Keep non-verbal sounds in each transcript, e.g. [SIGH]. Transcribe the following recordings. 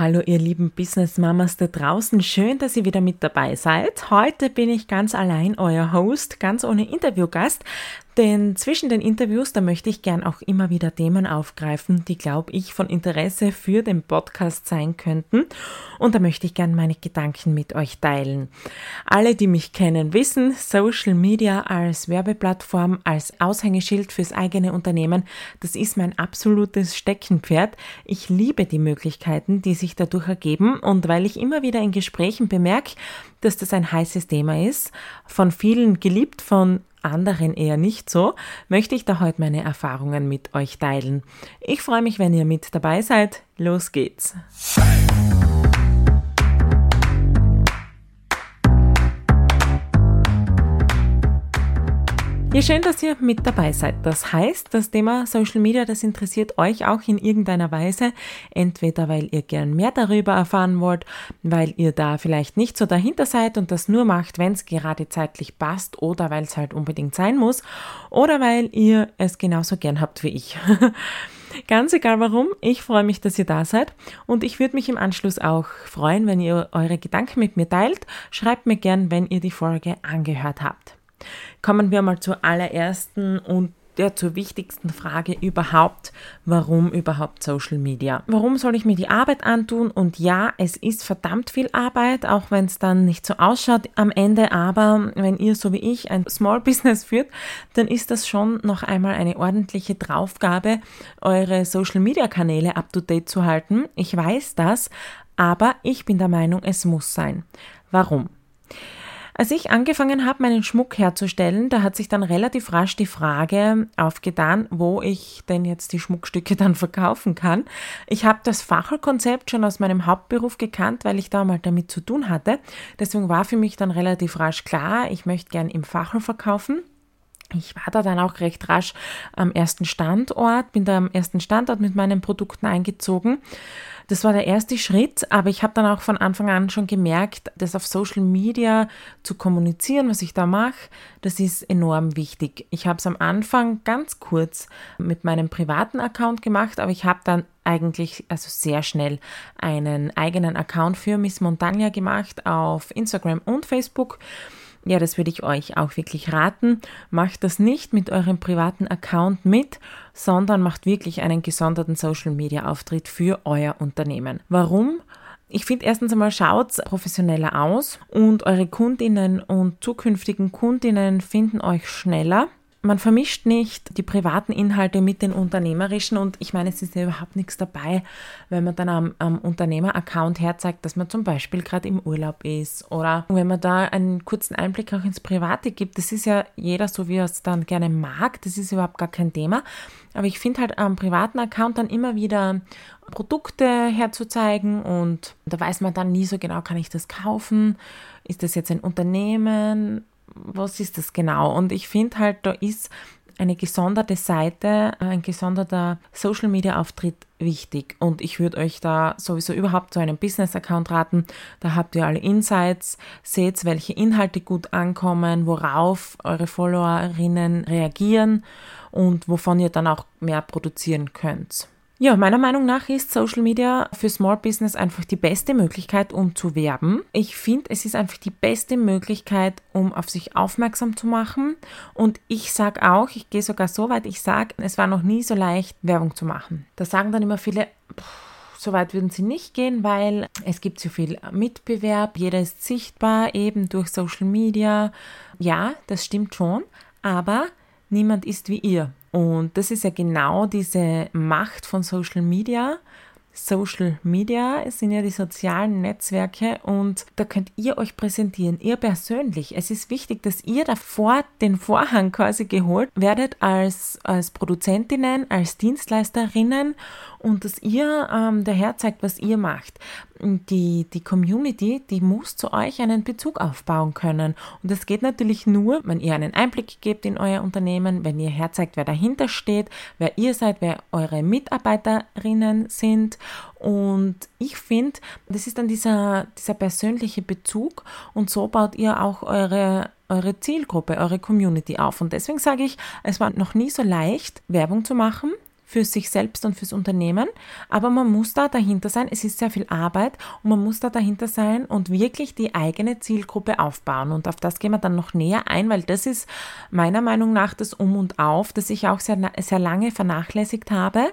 Hallo ihr lieben Business Mamas da draußen, schön, dass ihr wieder mit dabei seid. Heute bin ich ganz allein euer Host, ganz ohne Interviewgast, denn zwischen den Interviews, da möchte ich gern auch immer wieder Themen aufgreifen, die, glaube ich, von Interesse für den Podcast sein könnten. Und da möchte ich gern meine Gedanken mit euch teilen. Alle, die mich kennen, wissen, Social Media als Werbeplattform, als Aushängeschild fürs eigene Unternehmen, das ist mein absolutes Steckenpferd. Ich liebe die Möglichkeiten, die sich dadurch ergeben. Und weil ich immer wieder in Gesprächen bemerke, dass das ein heißes Thema ist, von vielen geliebt, von anderen eher nicht so, möchte ich da heute meine Erfahrungen mit euch teilen. Ich freue mich, wenn ihr mit dabei seid. Los geht's! Ja, schön, dass ihr mit dabei seid. Das heißt, das Thema Social Media, das interessiert euch auch in irgendeiner Weise. Entweder weil ihr gern mehr darüber erfahren wollt, weil ihr da vielleicht nicht so dahinter seid und das nur macht, wenn es gerade zeitlich passt oder weil es halt unbedingt sein muss oder weil ihr es genauso gern habt wie ich. [LAUGHS] Ganz egal warum, ich freue mich, dass ihr da seid und ich würde mich im Anschluss auch freuen, wenn ihr eure Gedanken mit mir teilt. Schreibt mir gern, wenn ihr die Folge angehört habt. Kommen wir mal zur allerersten und der zur wichtigsten Frage überhaupt, warum überhaupt Social Media? Warum soll ich mir die Arbeit antun? Und ja, es ist verdammt viel Arbeit, auch wenn es dann nicht so ausschaut am Ende, aber wenn ihr so wie ich ein Small Business führt, dann ist das schon noch einmal eine ordentliche Draufgabe, eure Social Media Kanäle up to date zu halten. Ich weiß das, aber ich bin der Meinung, es muss sein. Warum? Als ich angefangen habe, meinen Schmuck herzustellen, da hat sich dann relativ rasch die Frage aufgetan, wo ich denn jetzt die Schmuckstücke dann verkaufen kann. Ich habe das Fachelkonzept schon aus meinem Hauptberuf gekannt, weil ich da mal damit zu tun hatte. Deswegen war für mich dann relativ rasch klar, ich möchte gern im Fachel verkaufen. Ich war da dann auch recht rasch am ersten Standort, bin da am ersten Standort mit meinen Produkten eingezogen das war der erste Schritt, aber ich habe dann auch von Anfang an schon gemerkt, das auf Social Media zu kommunizieren, was ich da mache, das ist enorm wichtig. Ich habe es am Anfang ganz kurz mit meinem privaten Account gemacht, aber ich habe dann eigentlich also sehr schnell einen eigenen Account für Miss Montagna gemacht auf Instagram und Facebook ja, das würde ich euch auch wirklich raten. Macht das nicht mit eurem privaten Account mit, sondern macht wirklich einen gesonderten Social Media Auftritt für euer Unternehmen. Warum? Ich finde erstens einmal schaut professioneller aus und eure Kundinnen und zukünftigen Kundinnen finden euch schneller man vermischt nicht die privaten Inhalte mit den unternehmerischen und ich meine, es ist ja überhaupt nichts dabei, wenn man dann am, am Unternehmer-Account herzeigt, dass man zum Beispiel gerade im Urlaub ist oder wenn man da einen kurzen Einblick auch ins Private gibt. Das ist ja jeder so, wie er es dann gerne mag. Das ist überhaupt gar kein Thema. Aber ich finde halt am privaten Account dann immer wieder Produkte herzuzeigen und da weiß man dann nie so genau, kann ich das kaufen? Ist das jetzt ein Unternehmen? Was ist das genau? Und ich finde halt, da ist eine gesonderte Seite, ein gesonderter Social Media Auftritt wichtig. Und ich würde euch da sowieso überhaupt zu einem Business Account raten. Da habt ihr alle Insights, seht, welche Inhalte gut ankommen, worauf eure Followerinnen reagieren und wovon ihr dann auch mehr produzieren könnt. Ja, meiner Meinung nach ist Social Media für Small Business einfach die beste Möglichkeit, um zu werben. Ich finde, es ist einfach die beste Möglichkeit, um auf sich aufmerksam zu machen. Und ich sage auch, ich gehe sogar so weit, ich sage, es war noch nie so leicht, Werbung zu machen. Da sagen dann immer viele, so weit würden sie nicht gehen, weil es gibt so viel Mitbewerb, jeder ist sichtbar, eben durch Social Media. Ja, das stimmt schon, aber niemand ist wie ihr. Und das ist ja genau diese Macht von Social Media. Social Media sind ja die sozialen Netzwerke und da könnt ihr euch präsentieren, ihr persönlich. Es ist wichtig, dass ihr davor den Vorhang quasi geholt werdet als, als Produzentinnen, als Dienstleisterinnen und dass ihr ähm, daher zeigt, was ihr macht. Die, die Community, die muss zu euch einen Bezug aufbauen können. Und das geht natürlich nur, wenn ihr einen Einblick gebt in euer Unternehmen, wenn ihr herzeigt, wer dahinter steht, wer ihr seid, wer eure Mitarbeiterinnen sind. Und ich finde, das ist dann dieser, dieser persönliche Bezug und so baut ihr auch eure eure Zielgruppe, eure Community auf. Und deswegen sage ich, es war noch nie so leicht, Werbung zu machen für sich selbst und fürs Unternehmen, aber man muss da dahinter sein. Es ist sehr viel Arbeit und man muss da dahinter sein und wirklich die eigene Zielgruppe aufbauen. Und auf das gehen wir dann noch näher ein, weil das ist meiner Meinung nach das Um und Auf, das ich auch sehr, sehr lange vernachlässigt habe.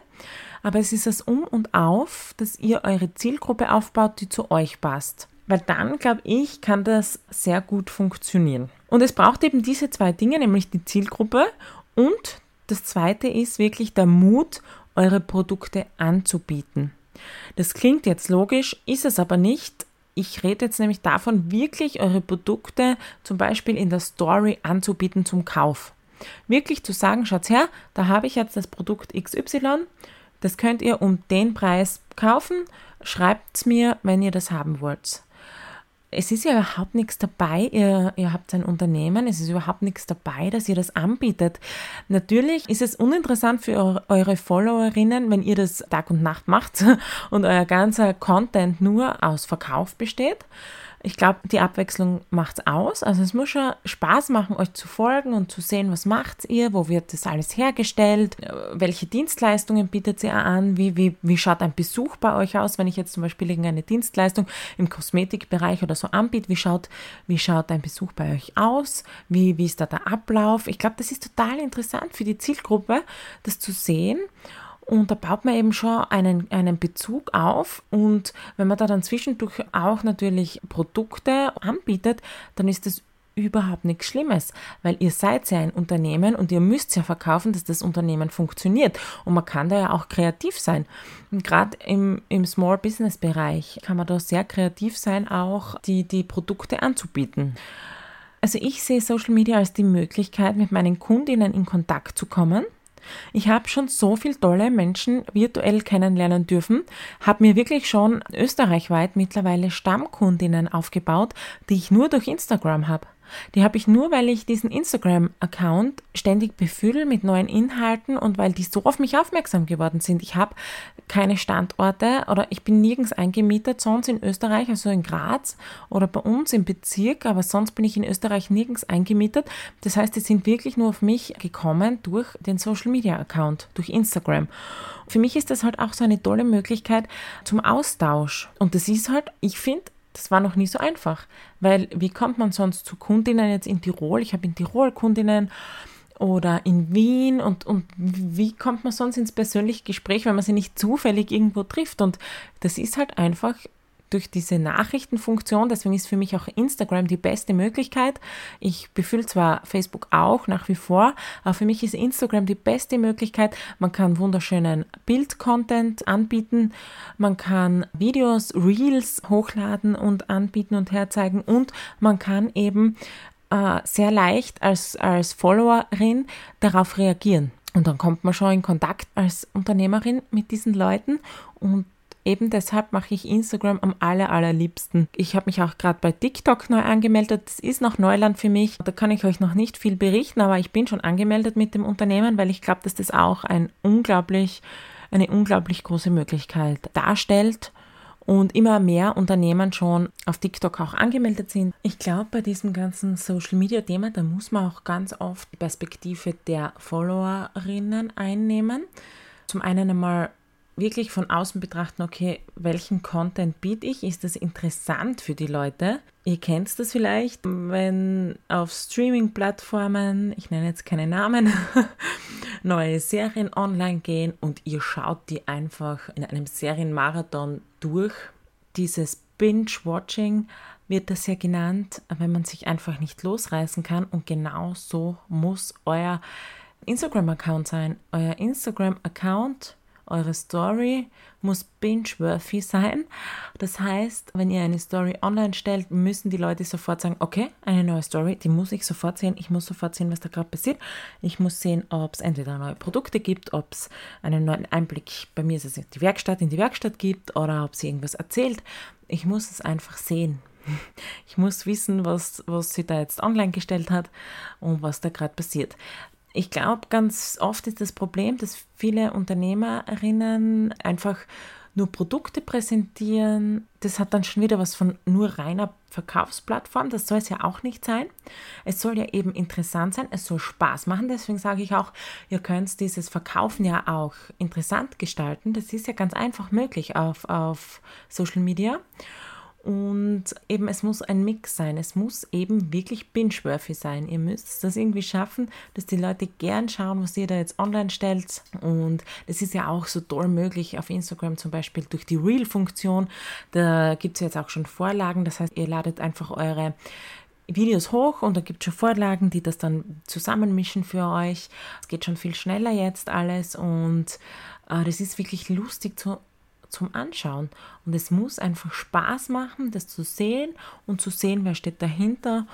Aber es ist das Um und Auf, dass ihr eure Zielgruppe aufbaut, die zu euch passt. Weil dann, glaube ich, kann das sehr gut funktionieren. Und es braucht eben diese zwei Dinge, nämlich die Zielgruppe und das zweite ist wirklich der Mut, eure Produkte anzubieten. Das klingt jetzt logisch, ist es aber nicht. Ich rede jetzt nämlich davon, wirklich eure Produkte zum Beispiel in der Story anzubieten zum Kauf. Wirklich zu sagen, schaut her, da habe ich jetzt das Produkt XY, das könnt ihr um den Preis kaufen, schreibt es mir, wenn ihr das haben wollt es ist ja überhaupt nichts dabei, ihr, ihr habt ein Unternehmen, es ist überhaupt nichts dabei, dass ihr das anbietet. Natürlich ist es uninteressant für eure Followerinnen, wenn ihr das Tag und Nacht macht [LAUGHS] und euer ganzer Content nur aus Verkauf besteht ich glaube, die Abwechslung macht es aus. Also es muss schon Spaß machen, euch zu folgen und zu sehen, was macht ihr, wo wird das alles hergestellt, welche Dienstleistungen bietet ihr an, wie, wie, wie schaut ein Besuch bei euch aus, wenn ich jetzt zum Beispiel irgendeine Dienstleistung im Kosmetikbereich oder so anbiete, wie schaut, wie schaut ein Besuch bei euch aus, wie, wie ist da der Ablauf. Ich glaube, das ist total interessant für die Zielgruppe, das zu sehen. Und da baut man eben schon einen, einen Bezug auf. Und wenn man da dann zwischendurch auch natürlich Produkte anbietet, dann ist das überhaupt nichts Schlimmes, weil ihr seid ja ein Unternehmen und ihr müsst ja verkaufen, dass das Unternehmen funktioniert. Und man kann da ja auch kreativ sein. Und gerade im, im Small Business Bereich kann man da sehr kreativ sein, auch die, die Produkte anzubieten. Also ich sehe Social Media als die Möglichkeit, mit meinen Kundinnen in Kontakt zu kommen ich habe schon so viele tolle Menschen virtuell kennenlernen dürfen, habe mir wirklich schon österreichweit mittlerweile Stammkundinnen aufgebaut, die ich nur durch Instagram habe. Die habe ich nur, weil ich diesen Instagram-Account ständig befülle mit neuen Inhalten und weil die so auf mich aufmerksam geworden sind. Ich habe keine Standorte oder ich bin nirgends eingemietet, sonst in Österreich, also in Graz oder bei uns im Bezirk, aber sonst bin ich in Österreich nirgends eingemietet. Das heißt, die sind wirklich nur auf mich gekommen durch den Social-Media-Account, durch Instagram. Für mich ist das halt auch so eine tolle Möglichkeit zum Austausch. Und das ist halt, ich finde, das war noch nie so einfach, weil wie kommt man sonst zu Kundinnen jetzt in Tirol? Ich habe in Tirol Kundinnen oder in Wien und, und wie kommt man sonst ins persönliche Gespräch, wenn man sie nicht zufällig irgendwo trifft? Und das ist halt einfach durch diese Nachrichtenfunktion, deswegen ist für mich auch Instagram die beste Möglichkeit. Ich befülle zwar Facebook auch nach wie vor, aber für mich ist Instagram die beste Möglichkeit. Man kann wunderschönen Bild-Content anbieten, man kann Videos, Reels hochladen und anbieten und herzeigen und man kann eben äh, sehr leicht als, als Followerin darauf reagieren. Und dann kommt man schon in Kontakt als Unternehmerin mit diesen Leuten und Eben deshalb mache ich Instagram am aller, allerliebsten. Ich habe mich auch gerade bei TikTok neu angemeldet. Das ist noch Neuland für mich. Da kann ich euch noch nicht viel berichten, aber ich bin schon angemeldet mit dem Unternehmen, weil ich glaube, dass das auch ein unglaublich, eine unglaublich große Möglichkeit darstellt und immer mehr Unternehmen schon auf TikTok auch angemeldet sind. Ich glaube, bei diesem ganzen Social Media Thema, da muss man auch ganz oft die Perspektive der Followerinnen einnehmen. Zum einen einmal wirklich von außen betrachten, okay, welchen Content biete ich? Ist das interessant für die Leute? Ihr kennt das vielleicht, wenn auf Streaming-Plattformen, ich nenne jetzt keine Namen, [LAUGHS] neue Serien online gehen und ihr schaut die einfach in einem Serienmarathon durch. Dieses Binge-Watching wird das ja genannt, wenn man sich einfach nicht losreißen kann und genau so muss euer Instagram-Account sein. Euer Instagram-Account eure Story muss binge-worthy sein. Das heißt, wenn ihr eine Story online stellt, müssen die Leute sofort sagen, okay, eine neue Story, die muss ich sofort sehen. Ich muss sofort sehen, was da gerade passiert. Ich muss sehen, ob es entweder neue Produkte gibt, ob es einen neuen Einblick, bei mir ist es die Werkstatt, in die Werkstatt gibt oder ob sie irgendwas erzählt. Ich muss es einfach sehen. Ich muss wissen, was, was sie da jetzt online gestellt hat und was da gerade passiert. Ich glaube, ganz oft ist das Problem, dass viele Unternehmerinnen einfach nur Produkte präsentieren, das hat dann schon wieder was von nur reiner Verkaufsplattform. Das soll es ja auch nicht sein. Es soll ja eben interessant sein, es soll Spaß machen. Deswegen sage ich auch, ihr könnt dieses Verkaufen ja auch interessant gestalten. Das ist ja ganz einfach möglich auf, auf Social Media. Und eben, es muss ein Mix sein. Es muss eben wirklich binge-worthy sein. Ihr müsst das irgendwie schaffen, dass die Leute gern schauen, was ihr da jetzt online stellt. Und das ist ja auch so toll möglich auf Instagram zum Beispiel durch die Reel-Funktion. Da gibt es jetzt auch schon Vorlagen. Das heißt, ihr ladet einfach eure Videos hoch und da gibt es schon Vorlagen, die das dann zusammenmischen für euch. Es geht schon viel schneller jetzt alles und äh, das ist wirklich lustig zu zum Anschauen. Und es muss einfach Spaß machen, das zu sehen und zu sehen, wer steht dahinter.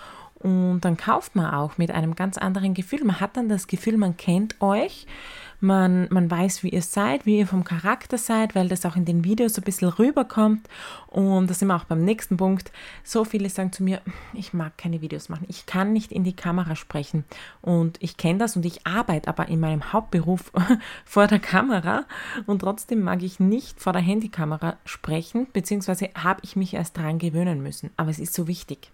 Und dann kauft man auch mit einem ganz anderen Gefühl. Man hat dann das Gefühl, man kennt euch man, man weiß, wie ihr seid, wie ihr vom Charakter seid, weil das auch in den Videos so ein bisschen rüberkommt. Und da sind wir auch beim nächsten Punkt. So viele sagen zu mir, ich mag keine Videos machen. Ich kann nicht in die Kamera sprechen. Und ich kenne das und ich arbeite aber in meinem Hauptberuf [LAUGHS] vor der Kamera. Und trotzdem mag ich nicht vor der Handykamera sprechen, beziehungsweise habe ich mich erst daran gewöhnen müssen. Aber es ist so wichtig,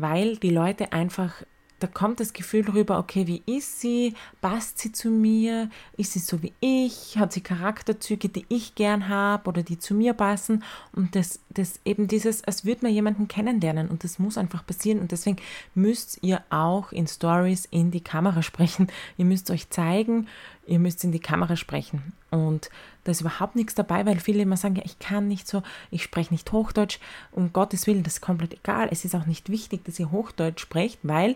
weil die Leute einfach da kommt das Gefühl rüber, okay, wie ist sie? Passt sie zu mir? Ist sie so wie ich? Hat sie Charakterzüge, die ich gern habe oder die zu mir passen? Und das, das eben dieses, als würde man jemanden kennenlernen und das muss einfach passieren und deswegen müsst ihr auch in Stories in die Kamera sprechen. Ihr müsst euch zeigen, ihr müsst in die Kamera sprechen. Und da ist überhaupt nichts dabei, weil viele immer sagen, ja, ich kann nicht so, ich spreche nicht Hochdeutsch. Um Gottes Willen, das ist komplett egal. Es ist auch nicht wichtig, dass ihr Hochdeutsch sprecht, weil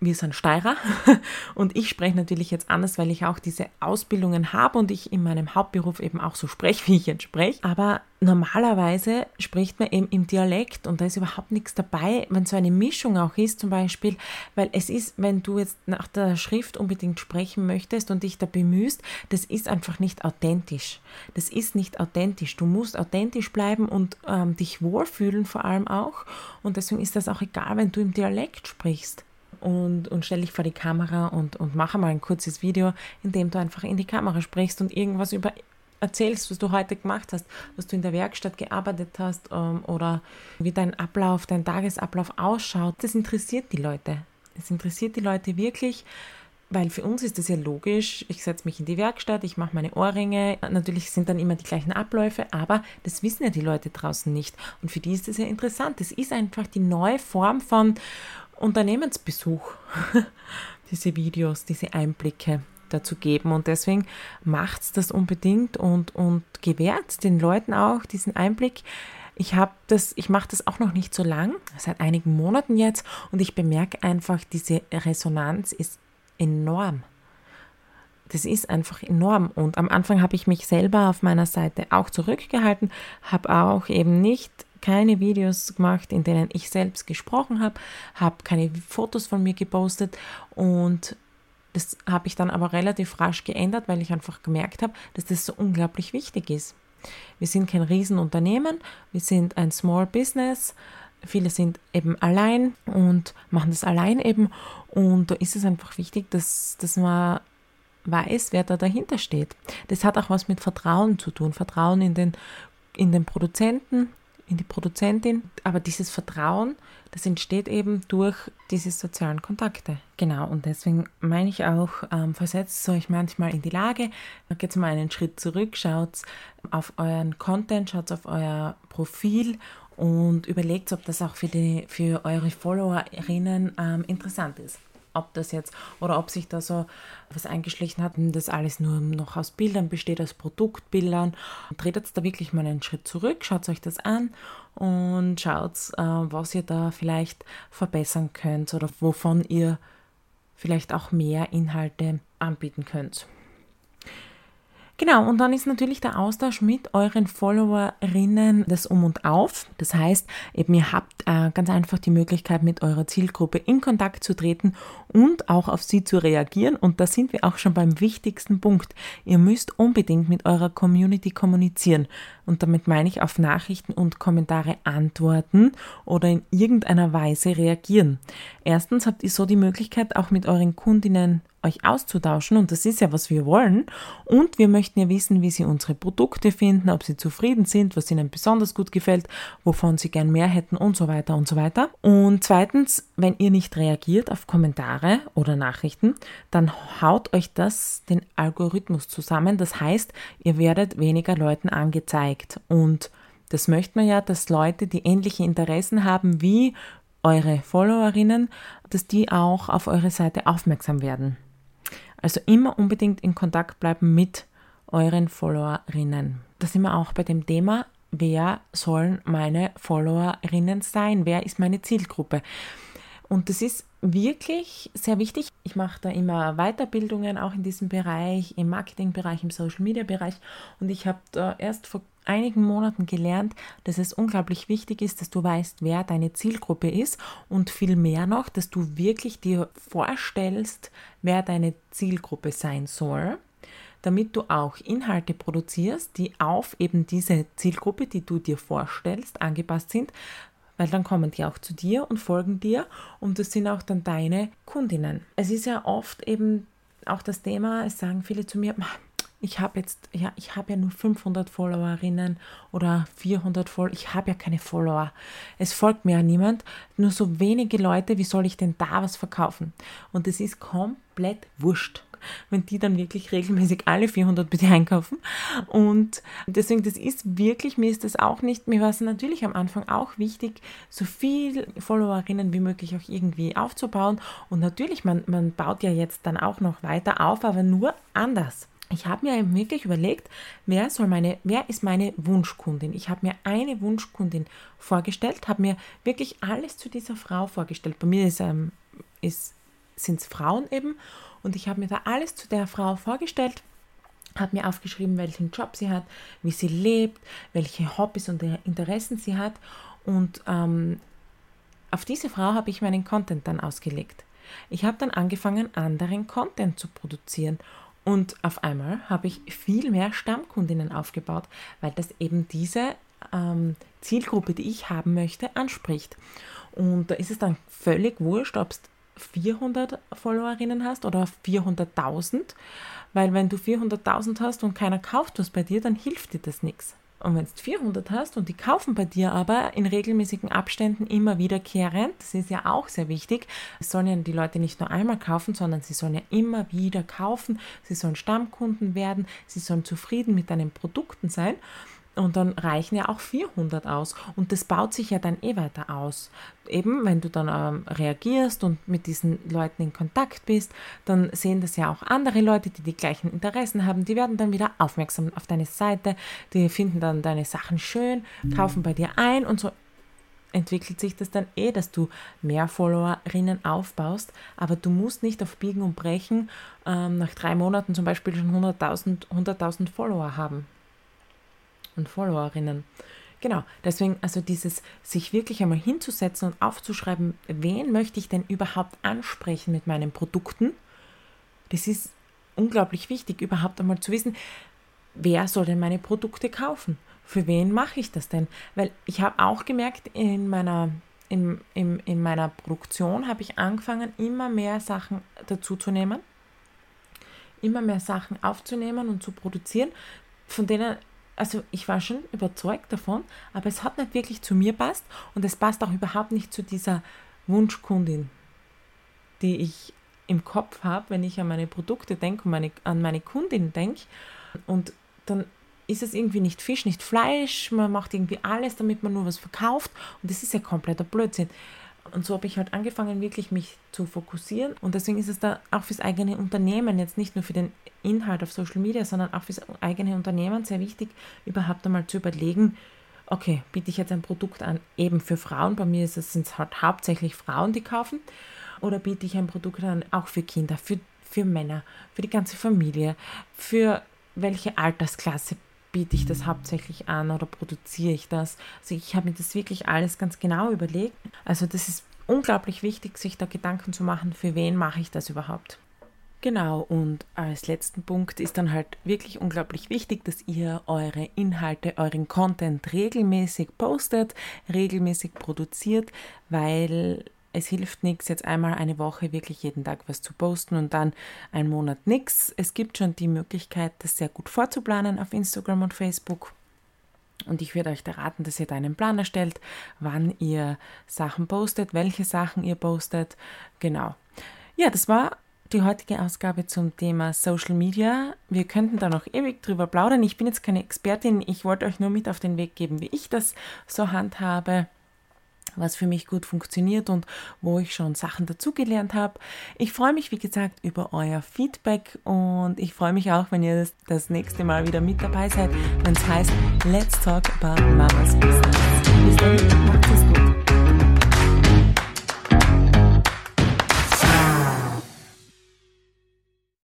wir sind Steirer [LAUGHS] und ich spreche natürlich jetzt anders, weil ich auch diese Ausbildungen habe und ich in meinem Hauptberuf eben auch so spreche, [LAUGHS] wie ich jetzt spreche. Aber normalerweise spricht man eben im Dialekt und da ist überhaupt nichts dabei, wenn so eine Mischung auch ist zum Beispiel, weil es ist, wenn du jetzt nach der Schrift unbedingt sprechen möchtest und dich da bemühst, das ist einfach nicht authentisch. Das ist nicht authentisch. Du musst authentisch bleiben und ähm, dich wohlfühlen vor allem auch und deswegen ist das auch egal, wenn du im Dialekt sprichst und, und stell dich vor die Kamera und, und mache mal ein kurzes Video, in dem du einfach in die Kamera sprichst und irgendwas über erzählst, was du heute gemacht hast, was du in der Werkstatt gearbeitet hast ähm, oder wie dein Ablauf, dein Tagesablauf ausschaut. Das interessiert die Leute. Das interessiert die Leute wirklich, weil für uns ist das ja logisch. Ich setze mich in die Werkstatt, ich mache meine Ohrringe. Natürlich sind dann immer die gleichen Abläufe, aber das wissen ja die Leute draußen nicht. Und für die ist das ja interessant. Das ist einfach die neue Form von Unternehmensbesuch, [LAUGHS] diese Videos, diese Einblicke dazu geben. Und deswegen macht es das unbedingt und, und gewährt den Leuten auch diesen Einblick. Ich habe das, ich mache das auch noch nicht so lang, seit einigen Monaten jetzt, und ich bemerke einfach, diese Resonanz ist enorm. Das ist einfach enorm. Und am Anfang habe ich mich selber auf meiner Seite auch zurückgehalten, habe auch eben nicht keine Videos gemacht, in denen ich selbst gesprochen habe, habe keine Fotos von mir gepostet und das habe ich dann aber relativ rasch geändert, weil ich einfach gemerkt habe, dass das so unglaublich wichtig ist. Wir sind kein Riesenunternehmen, wir sind ein Small Business. Viele sind eben allein und machen das allein eben. Und da ist es einfach wichtig, dass, dass man weiß, wer da dahinter steht. Das hat auch was mit Vertrauen zu tun. Vertrauen in den, in den Produzenten, in die Produzentin. Aber dieses Vertrauen, das entsteht eben durch diese sozialen Kontakte. Genau, und deswegen meine ich auch, ähm, versetzt euch manchmal in die Lage, geht mal einen Schritt zurück, schaut auf euren Content, schaut auf euer Profil und überlegt, ob das auch für, die, für eure Followerinnen ähm, interessant ist ob das jetzt oder ob sich da so was eingeschlichen hat und das alles nur noch aus Bildern besteht, aus Produktbildern. Tretet da wirklich mal einen Schritt zurück, schaut euch das an und schaut, äh, was ihr da vielleicht verbessern könnt oder wovon ihr vielleicht auch mehr Inhalte anbieten könnt. Genau, und dann ist natürlich der Austausch mit euren Followerinnen das Um und Auf. Das heißt, eben ihr habt äh, ganz einfach die Möglichkeit, mit eurer Zielgruppe in Kontakt zu treten und auch auf sie zu reagieren. Und da sind wir auch schon beim wichtigsten Punkt. Ihr müsst unbedingt mit eurer Community kommunizieren. Und damit meine ich auf Nachrichten und Kommentare antworten oder in irgendeiner Weise reagieren. Erstens habt ihr so die Möglichkeit, auch mit euren Kundinnen euch auszutauschen und das ist ja, was wir wollen. Und wir möchten ja wissen, wie sie unsere Produkte finden, ob sie zufrieden sind, was ihnen besonders gut gefällt, wovon sie gern mehr hätten und so weiter und so weiter. Und zweitens, wenn ihr nicht reagiert auf Kommentare oder Nachrichten, dann haut euch das den Algorithmus zusammen. Das heißt, ihr werdet weniger Leuten angezeigt und das möchte man ja, dass Leute, die ähnliche Interessen haben wie eure Followerinnen, dass die auch auf eure Seite aufmerksam werden. Also immer unbedingt in Kontakt bleiben mit euren Followerinnen. Da sind wir auch bei dem Thema, wer sollen meine Followerinnen sein? Wer ist meine Zielgruppe? Und das ist wirklich sehr wichtig. Ich mache da immer Weiterbildungen auch in diesem Bereich, im Marketingbereich, im Social-Media-Bereich. Und ich habe da erst vor einigen Monaten gelernt, dass es unglaublich wichtig ist, dass du weißt, wer deine Zielgruppe ist und viel mehr noch, dass du wirklich dir vorstellst, wer deine Zielgruppe sein soll, damit du auch Inhalte produzierst, die auf eben diese Zielgruppe, die du dir vorstellst, angepasst sind, weil dann kommen die auch zu dir und folgen dir und das sind auch dann deine Kundinnen. Es ist ja oft eben auch das Thema, es sagen viele zu mir, ich habe jetzt, ja, ich habe ja nur 500 Followerinnen oder 400 Follower, ich habe ja keine Follower. Es folgt mir ja niemand, nur so wenige Leute, wie soll ich denn da was verkaufen? Und es ist komplett wurscht wenn die dann wirklich regelmäßig alle 400 bitte einkaufen. Und deswegen, das ist wirklich, mir ist das auch nicht, mir war es natürlich am Anfang auch wichtig, so viel Followerinnen wie möglich auch irgendwie aufzubauen. Und natürlich, man, man baut ja jetzt dann auch noch weiter auf, aber nur anders ich habe mir wirklich überlegt, wer soll meine, wer ist meine Wunschkundin? Ich habe mir eine Wunschkundin vorgestellt, habe mir wirklich alles zu dieser Frau vorgestellt. Bei mir ist, ähm, ist, sind es Frauen eben und ich habe mir da alles zu der Frau vorgestellt, habe mir aufgeschrieben, welchen Job sie hat, wie sie lebt, welche Hobbys und Interessen sie hat und ähm, auf diese Frau habe ich meinen Content dann ausgelegt. Ich habe dann angefangen, anderen Content zu produzieren und auf einmal habe ich viel mehr Stammkundinnen aufgebaut, weil das eben diese ähm, Zielgruppe, die ich haben möchte, anspricht. Und da ist es dann völlig wurscht, ob es 400 Followerinnen hast oder 400.000, weil wenn du 400.000 hast und keiner kauft was bei dir, dann hilft dir das nichts. Und wenn du 400 hast und die kaufen bei dir aber in regelmäßigen Abständen immer wiederkehrend, das ist ja auch sehr wichtig, es sollen ja die Leute nicht nur einmal kaufen, sondern sie sollen ja immer wieder kaufen, sie sollen Stammkunden werden, sie sollen zufrieden mit deinen Produkten sein. Und dann reichen ja auch 400 aus. Und das baut sich ja dann eh weiter aus. Eben, wenn du dann ähm, reagierst und mit diesen Leuten in Kontakt bist, dann sehen das ja auch andere Leute, die die gleichen Interessen haben. Die werden dann wieder aufmerksam auf deine Seite, die finden dann deine Sachen schön, kaufen bei dir ein und so entwickelt sich das dann eh, dass du mehr Followerinnen aufbaust, aber du musst nicht auf Biegen und Brechen ähm, nach drei Monaten zum Beispiel schon 100.000 100 Follower haben und Followerinnen. Genau, deswegen also dieses sich wirklich einmal hinzusetzen und aufzuschreiben, wen möchte ich denn überhaupt ansprechen mit meinen Produkten, das ist unglaublich wichtig, überhaupt einmal zu wissen, wer soll denn meine Produkte kaufen? Für wen mache ich das denn? Weil ich habe auch gemerkt, in meiner, in, in, in meiner Produktion habe ich angefangen, immer mehr Sachen dazu zu nehmen, immer mehr Sachen aufzunehmen und zu produzieren, von denen also ich war schon überzeugt davon, aber es hat nicht wirklich zu mir passt und es passt auch überhaupt nicht zu dieser Wunschkundin, die ich im Kopf habe, wenn ich an meine Produkte denke und meine, an meine Kundin denke. Und dann ist es irgendwie nicht Fisch, nicht Fleisch, man macht irgendwie alles, damit man nur was verkauft und das ist ja kompletter Blödsinn. Und so habe ich halt angefangen, wirklich mich zu fokussieren. Und deswegen ist es da auch fürs eigene Unternehmen, jetzt nicht nur für den Inhalt auf Social Media, sondern auch fürs eigene Unternehmen sehr wichtig, überhaupt einmal zu überlegen, okay, biete ich jetzt ein Produkt an, eben für Frauen, bei mir sind es halt hauptsächlich Frauen, die kaufen, oder biete ich ein Produkt an, auch für Kinder, für, für Männer, für die ganze Familie, für welche Altersklasse biete ich das hauptsächlich an oder produziere ich das? Also ich habe mir das wirklich alles ganz genau überlegt. Also das ist unglaublich wichtig, sich da Gedanken zu machen, für wen mache ich das überhaupt. Genau, und als letzten Punkt ist dann halt wirklich unglaublich wichtig, dass ihr eure Inhalte, euren Content regelmäßig postet, regelmäßig produziert, weil es hilft nichts, jetzt einmal eine Woche wirklich jeden Tag was zu posten und dann einen Monat nichts. Es gibt schon die Möglichkeit, das sehr gut vorzuplanen auf Instagram und Facebook. Und ich würde euch da raten, dass ihr da einen Plan erstellt, wann ihr Sachen postet, welche Sachen ihr postet. Genau. Ja, das war die heutige Ausgabe zum Thema Social Media. Wir könnten da noch ewig drüber plaudern. Ich bin jetzt keine Expertin. Ich wollte euch nur mit auf den Weg geben, wie ich das so handhabe was für mich gut funktioniert und wo ich schon Sachen dazugelernt habe. Ich freue mich, wie gesagt, über euer Feedback und ich freue mich auch, wenn ihr das, das nächste Mal wieder mit dabei seid, wenn es heißt Let's Talk About Mama's Business. Bis es